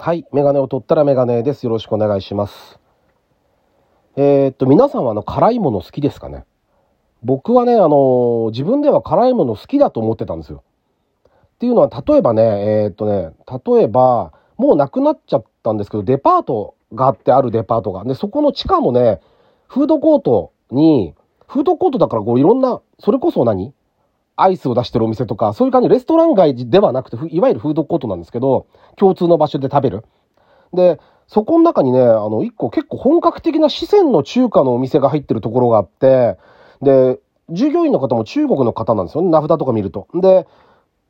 はい。メガネを取ったらメガネです。よろしくお願いします。えーっと、皆さんはあの、辛いもの好きですかね？僕はね、あの自分では辛いもの好きだと思ってたんですよ。っていうのは、例えばね、えーっとね、例えば、もうなくなっちゃったんですけど、デパートがあってあるデパートが。で、そこの地下のね、フードコートに、フードコートだからこういろんな、それこそ何？アイスを出してるお店とか、そういう感じ、レストラン街ではなくて、いわゆるフードコートなんですけど、共通の場所で食べる。で、そこの中にね、あの、一個結構本格的な四川の中華のお店が入ってるところがあって、で、従業員の方も中国の方なんですよね、名札とか見ると。で、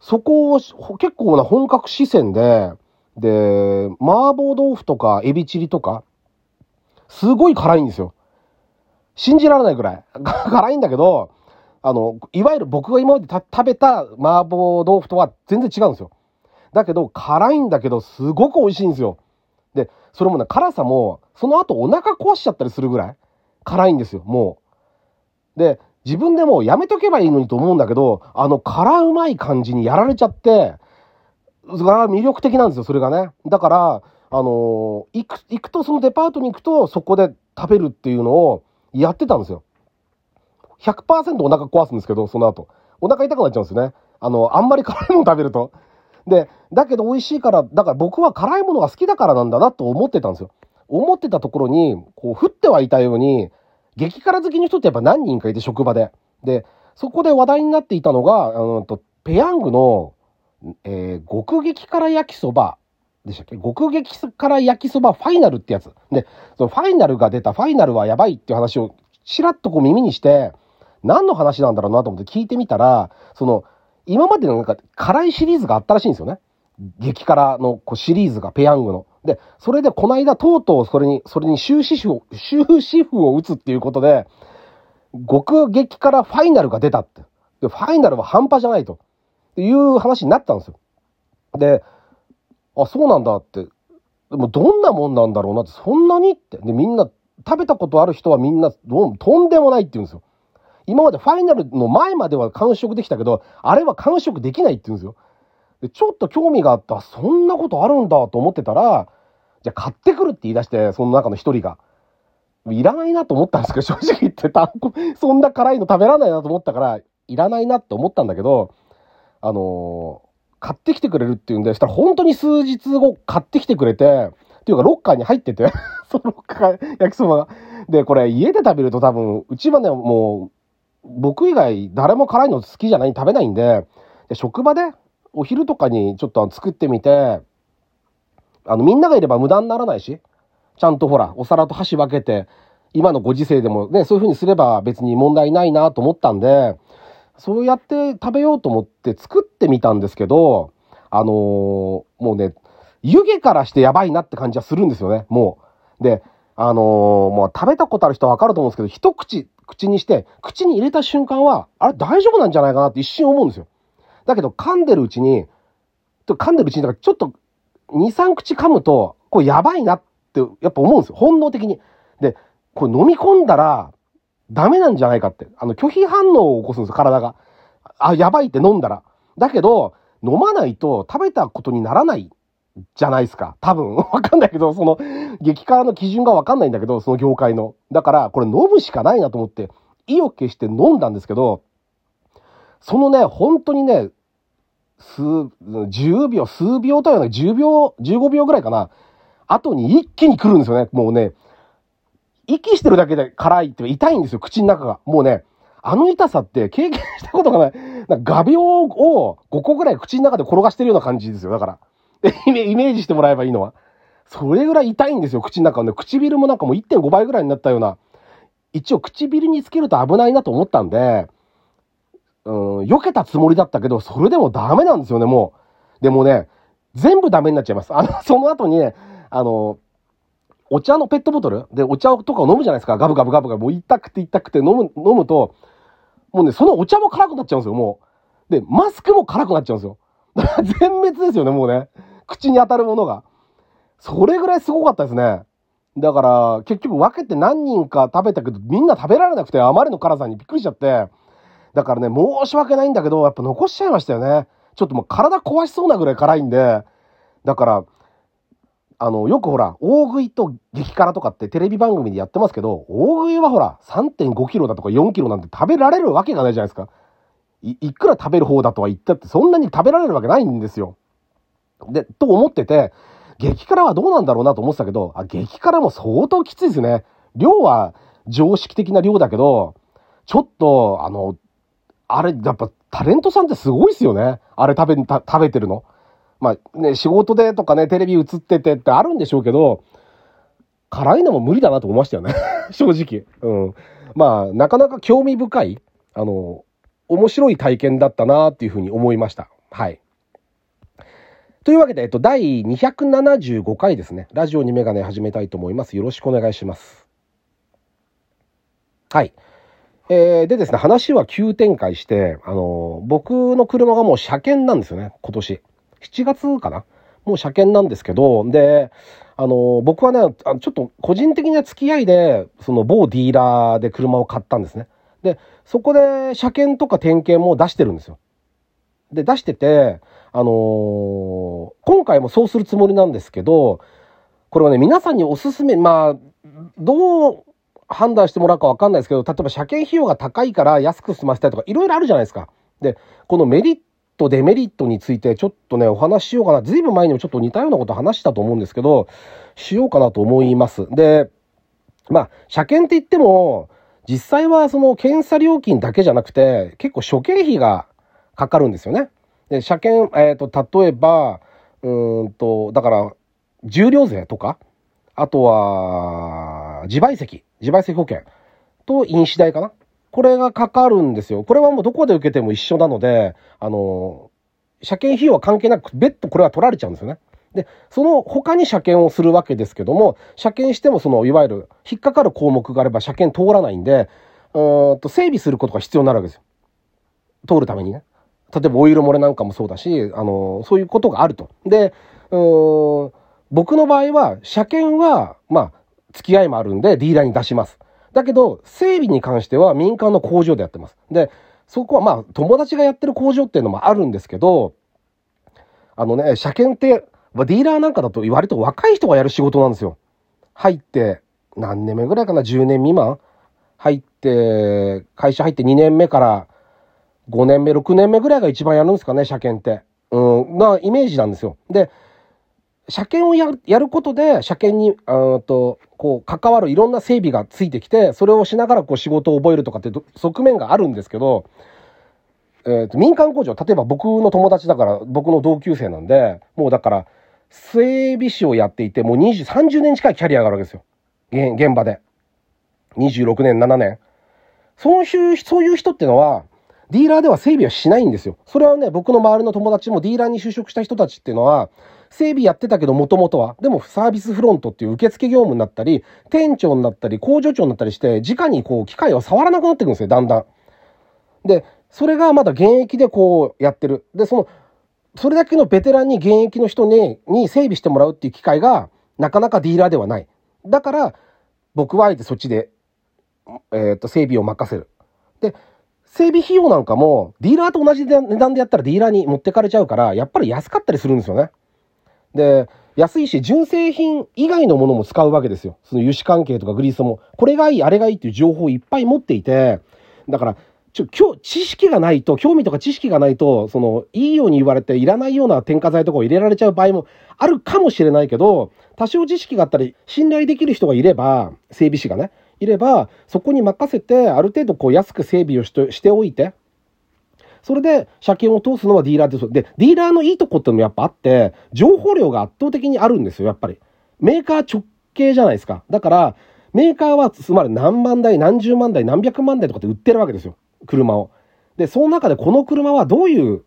そこを結構な本格四川で、で、麻婆豆腐とかエビチリとか、すごい辛いんですよ。信じられないぐらい。辛いんだけど、あの、いわゆる僕が今まで食べた麻婆豆腐とは全然違うんですよ。だけど、辛いんだけど、すごく美味しいんですよ。で、それもね、辛さも、その後お腹壊しちゃったりするぐらい辛いんですよ、もう。で、自分でもやめとけばいいのにと思うんだけど、あの辛うまい感じにやられちゃって、それは魅力的なんですよ、それがね。だから、あの行く、行くと、そのデパートに行くと、そこで食べるっていうのをやってたんですよ。100%お腹壊すんですけど、その後。お腹痛くなっちゃうんですね。あの、あんまり辛いもの食べると。で、だけど美味しいから、だから僕は辛いものが好きだからなんだなと思ってたんですよ。思ってたところに、こう、降ってはいたように、激辛好きの人ってやっぱ何人かいて、職場で。で、そこで話題になっていたのが、あの、とペヤングの、えー極激辛焼きそばでしたっけ？極激辛焼きそばファイナルってやつ。で、そのファイナルが出た、ファイナルはやばいっていう話を、ちらっとこう耳にして、何の話なんだろうなと思って聞いてみたら、その、今までのなんか辛いシリーズがあったらしいんですよね。激辛のこうシリーズがペヤングの。で、それでこの間とうとうそれに、それに終止符を、終止符を打つっていうことで、極激辛ファイナルが出たって。で、ファイナルは半端じゃないと。いう話になったんですよ。で、あ、そうなんだって。でもどんなもんなんだろうなって、そんなにって。で、みんな、食べたことある人はみんな、とんでもないって言うんですよ。今までファイナルの前までは完食できたけど、あれは完食できないって言うんですよ。で、ちょっと興味があった、そんなことあるんだと思ってたら、じゃあ買ってくるって言い出して、その中の一人が。いらないなと思ったんですけど、正直言ってた、そんな辛いの食べられないなと思ったから、いらないなって思ったんだけど、あのー買ってきてくれるっていうんで、したら本当に数日後買ってきてくれて、っていうかロッカーに入ってて、そのロッカー焼きそばが。で、これ家で食べると多分、うちはね、もう、僕以外誰も辛いの好きじゃない、食べないんで、で職場でお昼とかにちょっと作ってみて、あの、みんながいれば無駄にならないし、ちゃんとほら、お皿と箸分けて、今のご時世でもね、そういう風にすれば別に問題ないなと思ったんで、そうやって食べようと思って作ってみたんですけど、あのーもうね、湯気からしてやばいなって感じはするんですよね、もう。で、あのーもう食べたことある人はわかると思うんですけど、一口、口にして、口に入れた瞬間は、あれ大丈夫なんじゃないかなって一瞬思うんですよ。だけど噛んでるうちに、噛んでるうちに、だからちょっと2、3口噛むと、これやばいなってやっぱ思うんですよ。本能的に。で、これ飲み込んだら、ダメなんじゃないかって。あの、拒否反応を起こすんですよ、体が。あ、やばいって飲んだら。だけど、飲まないと食べたことにならないじゃないですか。多分。わかんないけど、その、激辛の基準がわかんないんだけど、その業界の。だから、これ飲むしかないなと思って、意を決して飲んだんですけど、そのね、本当にね、数、10秒、数秒とはない、10秒、15秒ぐらいかな。後に一気に来るんですよね。もうね、息してるだけで辛いって痛いんですよ、口の中が。もうね、あの痛さって経験したことがない。なんか画鋲を5個ぐらい口の中で転がしてるような感じですよ。だから。イメージしてもらえばいいのは。それぐらい痛いんですよ、口の中はね。唇もなんかもう1.5倍ぐらいになったような。一応唇につけると危ないなと思ったんで、うん、避けたつもりだったけど、それでもダメなんですよね、もう。でもね、全部ダメになっちゃいます。あの、その後にね、あの、お茶のペットボトル？でお茶とかを飲むじゃないですか。ガブガブガブガブ。もう痛くて痛くて飲む、飲むと、もうね、そのお茶も辛くなっちゃうんですよ、もう。で、マスクも辛くなっちゃうんですよ。全滅ですよね、もうね。口に当たるものが。それぐらいすごかったですね。だから、結局分けて何人か食べたけど、みんな食べられなくて、あまりの辛さにびっくりしちゃって。だからね、申し訳ないんだけど、やっぱ残しちゃいましたよね。ちょっともう体壊しそうなぐらい辛いんで。だから、あの、よくほら、大食いと激辛とかってテレビ番組でやってますけど、大食いはほら、3.5キロだとか4キロなんて食べられるわけがないじゃないですか。い、いくら食べる方だとは言ったって、そんなに食べられるわけないんですよ。で、と思ってて、激辛はどうなんだろうなと思ってたけど、あ、激辛も相当きついですね。量は常識的な量だけど、ちょっと、あの、あれ、やっぱタレントさんってすごいっすよね。あれ食べ、食べてるの。まあね、仕事でとかね、テレビ映っててってあるんでしょうけど、辛いのも無理だなと思いましたよね。正直。うん。まあ、なかなか興味深い、あの、面白い体験だったなっていうふうに思いました。はい。というわけで、えっと、第275回ですね。ラジオにメガネ始めたいと思います。よろしくお願いします。はい。えー、でですね、話は急展開して、あの、僕の車がもう車検なんですよね、今年。7月かな？もう車検なんですけど、で、あの、僕はね、ちょっと個人的な付き合いで、その某ディーラーで車を買ったんですね。で、そこで車検とか点検も出してるんですよ。で、出してて、あのー、今回もそうするつもりなんですけど、これはね、皆さんにおすすめ、まあ、どう判断してもらうかわかんないですけど、例えば車検費用が高いから安く済ませたいとか、いろいろあるじゃないですか。で、このメリット、デメリットについてちょっとね、お話ししようかな。ずいぶん前にもちょっと似たようなこと話したと思うんですけど、しようかなと思います。で、まあ、車検って言っても、実際はその検査料金だけじゃなくて、結構諸経費がかかるんですよね。で、車検、えっ、ー、と、例えば、うんと、だから、重量税とか、あとは、自賠責、自賠責保険と飲酒代かな。これがかかるんですよ。これはもうどこで受けても一緒なので、あの、車検費用は関係なく、別途これは取られちゃうんですよね。で、その他に車検をするわけですけども、車検してもその、いわゆる引っかかる項目があれば車検通らないんで、うんと整備することが必要になるわけですよ。通るためにね。例えばオイル漏れなんかもそうだし、あの、そういうことがあると。で、うん僕の場合は、車検は、まあ、付き合いもあるんで、ディーラーに出します。だけど、整備に関しては民間の工場でやってます。で、そこはまあ、友達がやってる工場っていうのもあるんですけど、あのね、車検って、まあディーラーなんかだと割と若い人がやる仕事なんですよ。入って、何年目ぐらいかな ?10 年未満入って、会社入って2年目から5年目、6年目ぐらいが一番やるんですかね、車検って。うん、なイメージなんですよ。で、車検をやるやることで、車検に、うんと、こう、関わるいろんな整備がついてきて、それをしながらこう仕事を覚えるとかって側面があるんですけど、えっ、ー、と、民間工場、例えば僕の友達だから、僕の同級生なんで、もうだから、整備士をやっていて、もう20、30年近いキャリアがあるわけですよ。現場で。26年、7年。そういう、そういう人ってのは、ディーラーでは整備はしないんですよ。それはね、僕の周りの友達もディーラーに就職した人たちっていうのは、整備やってたけど、もともとは。でも、サービスフロントっていう受付業務になったり、店長になったり、工場長になったりして、直にこう、機械を触らなくなってくるんですよ、だんだん。で、それがまだ現役でこう、やってる。で、その、それだけのベテランに現役の人に、に整備してもらうっていう機会が、なかなかディーラーではない。だから、僕はあえてそっちで、えっ、と、整備を任せる。で、整備費用なんかも、ディーラーと同じ値段でやったらディーラーに持ってかれちゃうから、やっぱり安かったりするんですよね。で、安いし、純正品以外のものも使うわけですよ。その油脂関係とかグリースも、これがいい、あれがいいっていう情報をいっぱい持っていて、だから、ちょ、今日、知識がないと、興味とか知識がないと、その、いいように言われて、いらないような添加剤とかを入れられちゃう場合もあるかもしれないけど、多少知識があったり、信頼できる人がいれば、整備士がね、いれば、そこに任せて、ある程度こう安く整備をしてしておいて、それで車検を通すのはディーラーです。で、ディーラーのいいとこってのもやっぱあって、情報量が圧倒的にあるんですよ、やっぱり。メーカー直系じゃないですか。だから、メーカーはつまり何万台、何十万台、何百万台とかって売ってるわけですよ。車を。で、その中でこの車はどういう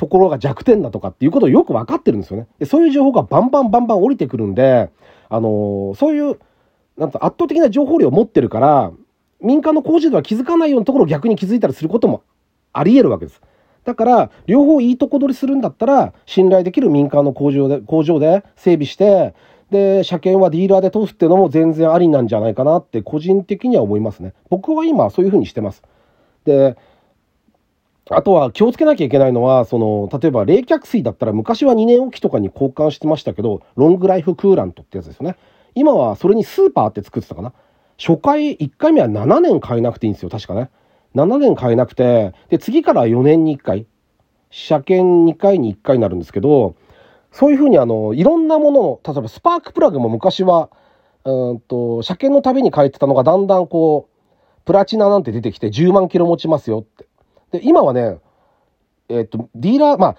ところが弱点だとかっていうことをよく分かってるんですよね。でそういう情報がバンバンバンバン降りてくるんで、あのー、そういうなんと圧倒的な情報量を持ってるから、民間の工事では気づかないようなところを逆に気づいたりすることもあり得るわけです。だから、両方いいとこ取りするんだったら、信頼できる民間の工場で、工場で整備して、で、車検はディーラーで通すっていうのも全然ありなんじゃないかなって個人的には思いますね。僕は今そういうふうにしてます。で、あとは気をつけなきゃいけないのは、その、例えば冷却水だったら昔は2年おきとかに交換してましたけど、ロングライフクーラントってやつですよね。今はそれにスーパーって作ってたかな？初回、1回目は7年買えなくていいんですよ、確かね。7年買えなくて、で、次から4年に1回、車検2回に1回になるんですけど、そういうふうにあの、いろんなものを、例えばスパークプラグも昔は、うんと、車検のたびに変えてたのがだんだんこう、プラチナなんて出てきて10万キロ持ちますよって。で、今はね、えっ、と、ディーラー、まあ、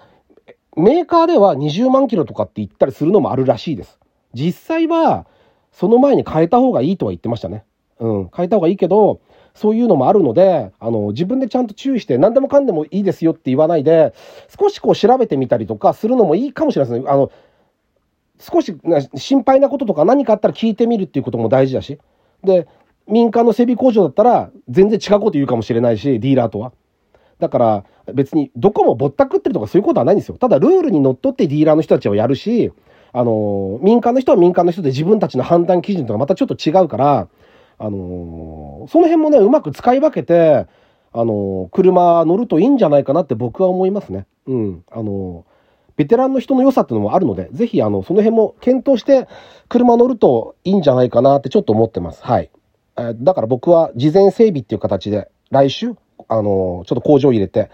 メーカーでは20万キロとかって言ったりするのもあるらしいです。実際は、その前に変えた方がいいとは言ってましたね。うん、変えた方がいいけど、そういうのもあるので、あの、自分でちゃんと注意して、何でもかんでもいいですよって言わないで、少しこう調べてみたりとかするのもいいかもしれないですね。あの、少し心配なこととか何かあったら聞いてみるっていうことも大事だし。で、民間の整備工場だったら全然違うこと言うかもしれないし、ディーラーとは。だから別にどこもぼったくってるとかそういうことはないんですよ。ただルールにのっとってディーラーの人たちはやるし、あの、民間の人は民間の人で自分たちの判断基準とかまたちょっと違うから、あのその辺もね、うまく使い分けて、あの車乗るといいんじゃないかなって僕は思いますね。うん。あのベテランの人の良さっていうのもあるので、ぜひ、あの、その辺も検討して車乗るといいんじゃないかなってちょっと思ってます。はい。えだから僕は事前整備っていう形で、来週、あのちょっと工場入れて、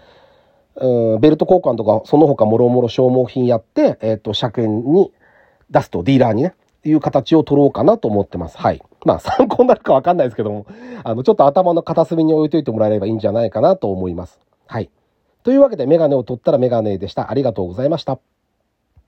うん、ベルト交換とか、その他もろもろ消耗品やって、えっ、ー、と、車検に出すと、ディーラーにね、いう形を取ろうかなと思ってます。はい。まあ、参考になるかわかんないですけども、あの、ちょっと頭の片隅に置いといてもらえればいいんじゃないかなと思います。はい。というわけで、メガネを取ったらメガネでした。ありがとうございました。